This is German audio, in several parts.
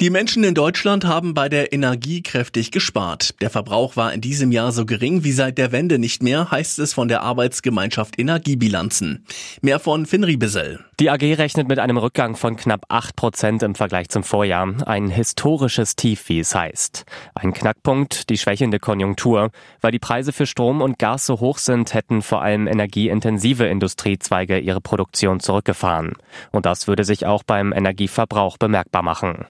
Die Menschen in Deutschland haben bei der Energie kräftig gespart. Der Verbrauch war in diesem Jahr so gering wie seit der Wende nicht mehr, heißt es von der Arbeitsgemeinschaft Energiebilanzen. Mehr von Finri Bissell. Die AG rechnet mit einem Rückgang von knapp 8 Prozent im Vergleich zum Vorjahr. Ein historisches Tief, wie es heißt. Ein Knackpunkt, die schwächende Konjunktur. Weil die Preise für Strom und Gas so hoch sind, hätten vor allem energieintensive Industriezweige ihre Produktion zurückgefahren. Und das würde sich auch beim Energieverbrauch bemerkbar machen.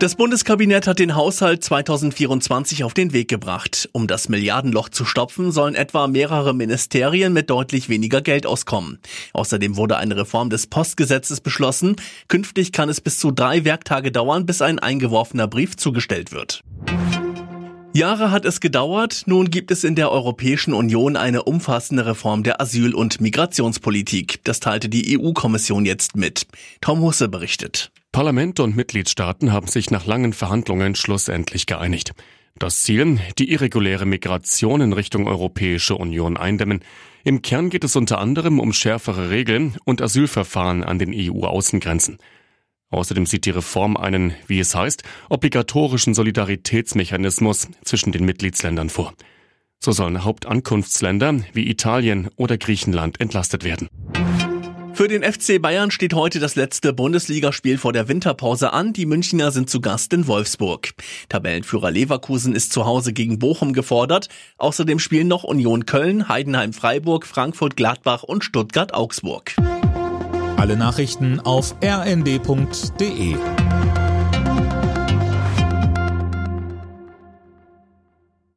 Das Bundeskabinett hat den Haushalt 2024 auf den Weg gebracht. Um das Milliardenloch zu stopfen, sollen etwa mehrere Ministerien mit deutlich weniger Geld auskommen. Außerdem wurde eine Reform des Postgesetzes beschlossen. Künftig kann es bis zu drei Werktage dauern, bis ein eingeworfener Brief zugestellt wird. Jahre hat es gedauert, nun gibt es in der Europäischen Union eine umfassende Reform der Asyl- und Migrationspolitik. Das teilte die EU-Kommission jetzt mit. Tom Husse berichtet. Parlament und Mitgliedstaaten haben sich nach langen Verhandlungen schlussendlich geeinigt. Das Ziel, die irreguläre Migration in Richtung Europäische Union eindämmen. Im Kern geht es unter anderem um schärfere Regeln und Asylverfahren an den EU-Außengrenzen. Außerdem sieht die Reform einen, wie es heißt, obligatorischen Solidaritätsmechanismus zwischen den Mitgliedsländern vor. So sollen Hauptankunftsländer wie Italien oder Griechenland entlastet werden. Für den FC Bayern steht heute das letzte Bundesligaspiel vor der Winterpause an. Die Münchner sind zu Gast in Wolfsburg. Tabellenführer Leverkusen ist zu Hause gegen Bochum gefordert. Außerdem spielen noch Union Köln, Heidenheim Freiburg, Frankfurt Gladbach und Stuttgart Augsburg. Alle Nachrichten auf rnd.de